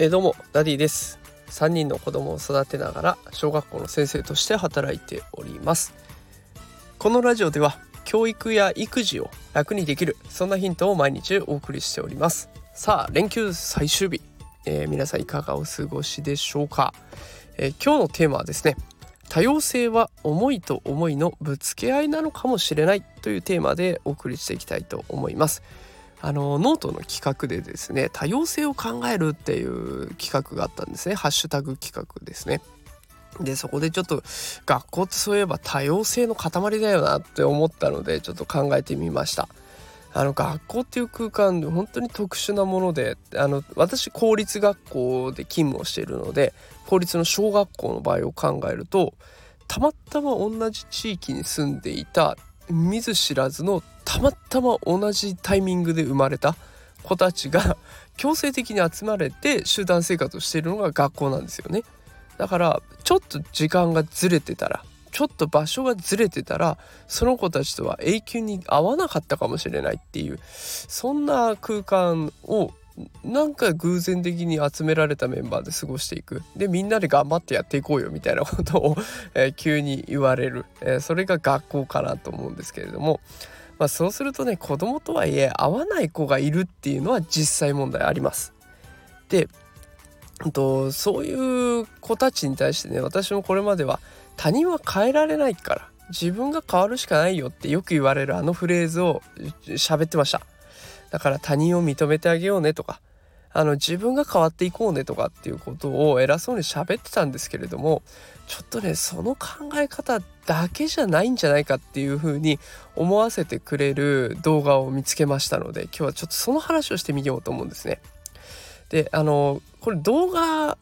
え、どうもダディです。3人の子供を育てながら小学校の先生として働いております。このラジオでは教育や育児を楽にできるそんなヒントを毎日お送りしております。さあ連休最終日、えー、皆さんいかがお過ごしでしょうか、えー、今日のテーマはですね多様性は思いと思いのぶつけ合いなのかもしれないというテーマでお送りしていきたいと思います。あのノートの企画でですね多様性を考えるっていう企画があったんですね。ハッシュタグ企画ですね。でそこでちょっと学校ってそういえば多様性の塊だよなって思ったのでちょっと考えてみました。あの学校っていう空間で本当に特殊なものであの私公立学校で勤務をしているので公立の小学校の場合を考えるとたまたま同じ地域に住んでいた見ず知らずのたまたま同じタイミングで生まれた子たちが強制的に集まれて集団生活をしているのが学校なんですよね。だからちょっと時間がずれてたらちょっと場所がずれてたらその子たちとは永久に会わなかったかもしれないっていうそんな空間をなんか偶然的に集められたメンバーで過ごしていく。でみんなで頑張ってやっていこうよみたいなことを、急に言われる、えー、それが学校かなと思うんですけれども、まあ、そうするとね子供とはいえ会わない子がいるっていうのは実際問題あります。でそういう子たちに対してね私もこれまでは他人は変えられないから自分が変わるしかないよってよく言われるあのフレーズを喋ってました。だから他人を認めてあげようねとかあの自分が変わっていこうねとかっていうことを偉そうに喋ってたんですけれどもちょっとねその考え方だけじゃないんじゃないかっていうふうに思わせてくれる動画を見つけましたので今日はちょっとその話をしてみようと思うんですね。であのこれ動画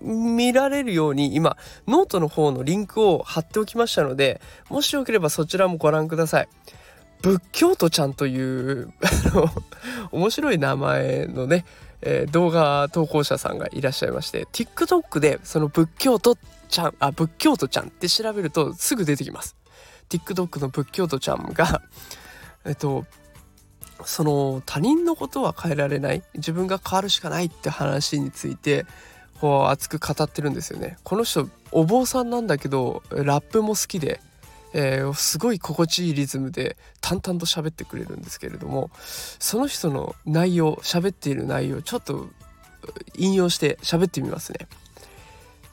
見られるように今ノートの方のリンクを貼っておきましたのでもしよければそちらもご覧ください。仏教徒ちゃんというあの面白い名前のね、えー、動画投稿者さんがいらっしゃいまして TikTok でその仏教徒ちゃんあ仏教徒ちゃんって調べるとすぐ出てきます TikTok の仏教徒ちゃんがえっとその他人のことは変えられない。自分が変わるしかないって話についてこう熱く語ってるんですよね。この人お坊さんなんだけどラップも好きでえー、すごい心地いいリズムで淡々と喋ってくれるんですけれどもその人の内容喋っている内容ちょっと引用して喋ってみますね。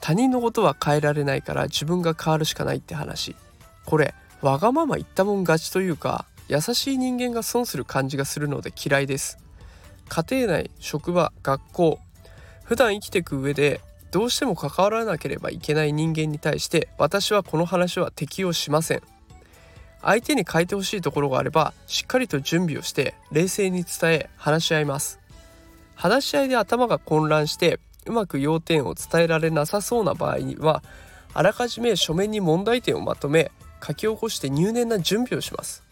他人のことは変えられないから自分が変わるしかないって話。これわがまま言ったもん勝ちというか優しい人間が損する感じがするので嫌いです。家庭内職場学校普段生きていく上でどうしても関わらなければいけない人間に対して私はこの話は適用しません。相手に変えてほしいところがあればしっかりと準備をして冷静に伝え話し合います。話し合いで頭が混乱してうまく要点を伝えられなさそうな場合にはあらかじめ書面に問題点をまとめ書き起こして入念な準備をします。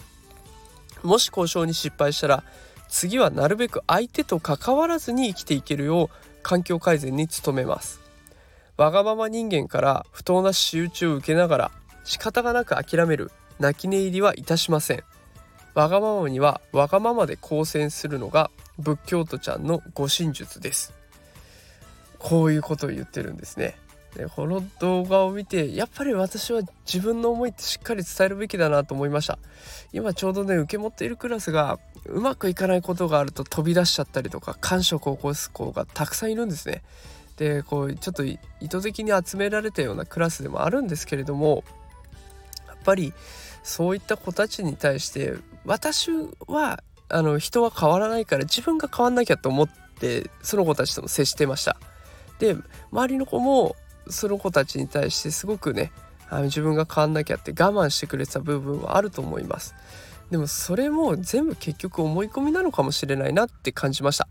もし交渉に失敗したら次はなるべく相手と関わらずに生きていけるよう環境改善に努めます。わがまま人間から不当な仕打ちを受けながら仕方がなく諦める。泣き寝入りはいたしません。わがままにはわがままで抗戦するのが仏教徒ちゃんの護身術です。こういうことを言ってるんですね。でこの動画を見てやっぱり私は自分の思いってしっかり伝えるべきだなと思いました今ちょうどね受け持っているクラスがうまくいかないことがあると飛び出しちゃったりとか感触を起こす子がたくさんいるんですねでこうちょっと意図的に集められたようなクラスでもあるんですけれどもやっぱりそういった子たちに対して私はあの人は変わらないから自分が変わんなきゃと思ってその子たちとも接してました。で周りの子もその子たちに対してすごくねあの自分が変わんなきゃって我慢してくれてた部分はあると思います。でもそれも全部結局思い込みなのかもしれないなって感じました。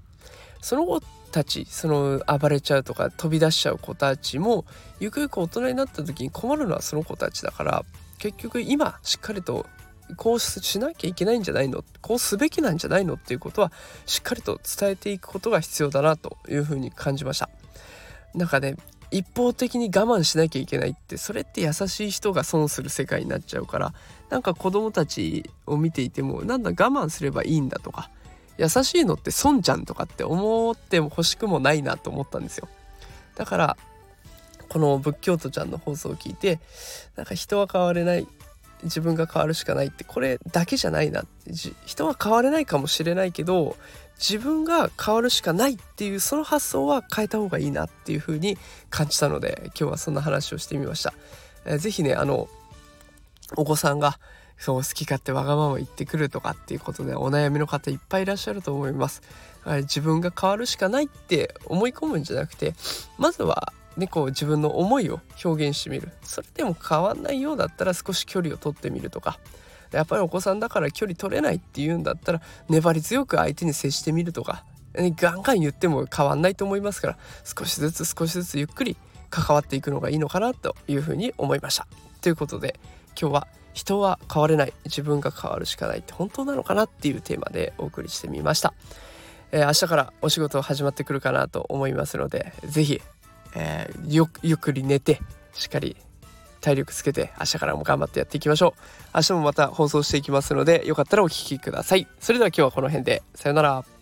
その子たちその暴れちゃうとか飛び出しちゃう子たちもゆくゆく大人になった時に困るのはその子たちだから結局今しっかりとこうしなきゃいけないんじゃないの？こうすべきなんじゃないのっていうことはしっかりと伝えていくことが必要だなというふうに感じましたなんかね一方的に我慢しなきゃいけないってそれって優しい人が損する世界になっちゃうからなんか子供たちを見ていてもなんだ我慢すればいいんだとか優しいのって損じゃんとかって思っても欲しくもないなと思ったんですよ。だからこの仏教徒ちゃんの放送を聞いてなんか人は変われない。自分が変わるしかないってこれだけじゃないなって人は変われないかもしれないけど自分が変わるしかないっていうその発想は変えた方がいいなっていう風に感じたので今日はそんな話をしてみました。えー、ぜひねあのお子さんがそう好き勝手わがまま言ってくるとかっていうことでお悩みの方いっぱいいらっしゃると思います。自分が変わるしかないって思い込むんじゃなくてまずはね、こう自分の思いを表現してみるそれでも変わんないようだったら少し距離を取ってみるとかやっぱりお子さんだから距離取れないっていうんだったら粘り強く相手に接してみるとか、ね、ガンガン言っても変わんないと思いますから少しずつ少しずつゆっくり関わっていくのがいいのかなというふうに思いました。ということで今日は人は変われない自分が変わるしかないって本当なのかなっていうテーマでお送りしてみました。明日からお仕事始まってくるかなと思いますので是非えー、ゆゆっくり寝てしっかり体力つけて明日からも頑張ってやっていきましょう。明日もまた放送していきますのでよかったらお聴きください。それでは今日はこの辺で。さようなら。